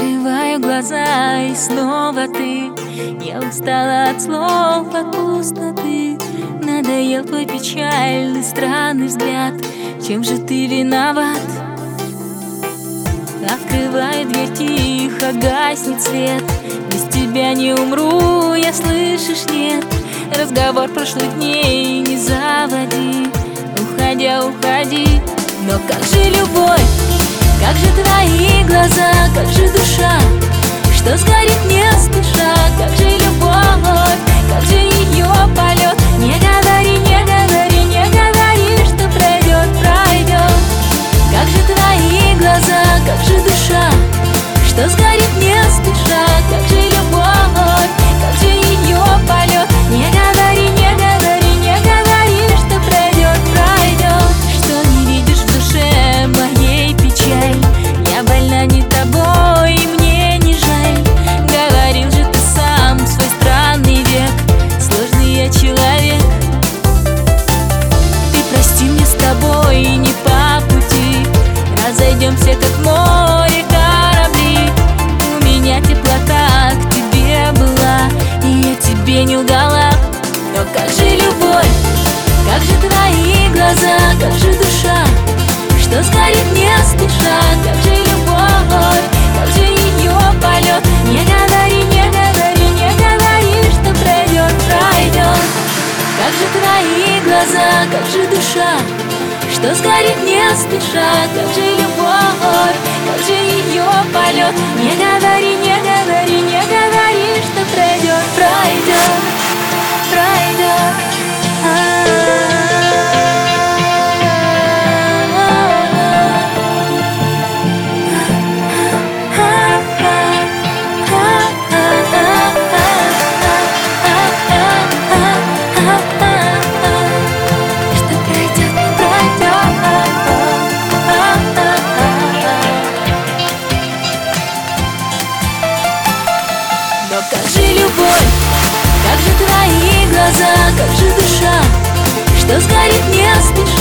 Закрываю глаза и снова ты. Я устала от слов, от пустоты Надоел твой печальный, странный взгляд. Чем же ты виноват? Открывай дверь тихо, гаснет свет. Без тебя не умру, я слышишь, нет. Разговор прошлых дней не заводи. Уходя, уходи Но как же любовь, как же твои глаза, как же душа Разойдемся как море корабли. У меня теплота к тебе была И я тебе не лгала. Но как же любовь, как же твои глаза, как же душа? Что сгорит не спеша, как же любовь? Как же ее полет, не говори, не говори, не говори Что пройдет, пройдет. Как же твои глаза, как же душа? Что сгорит не спеша, как же любовь, как же твои глаза, как же душа Что сгорит не спеша,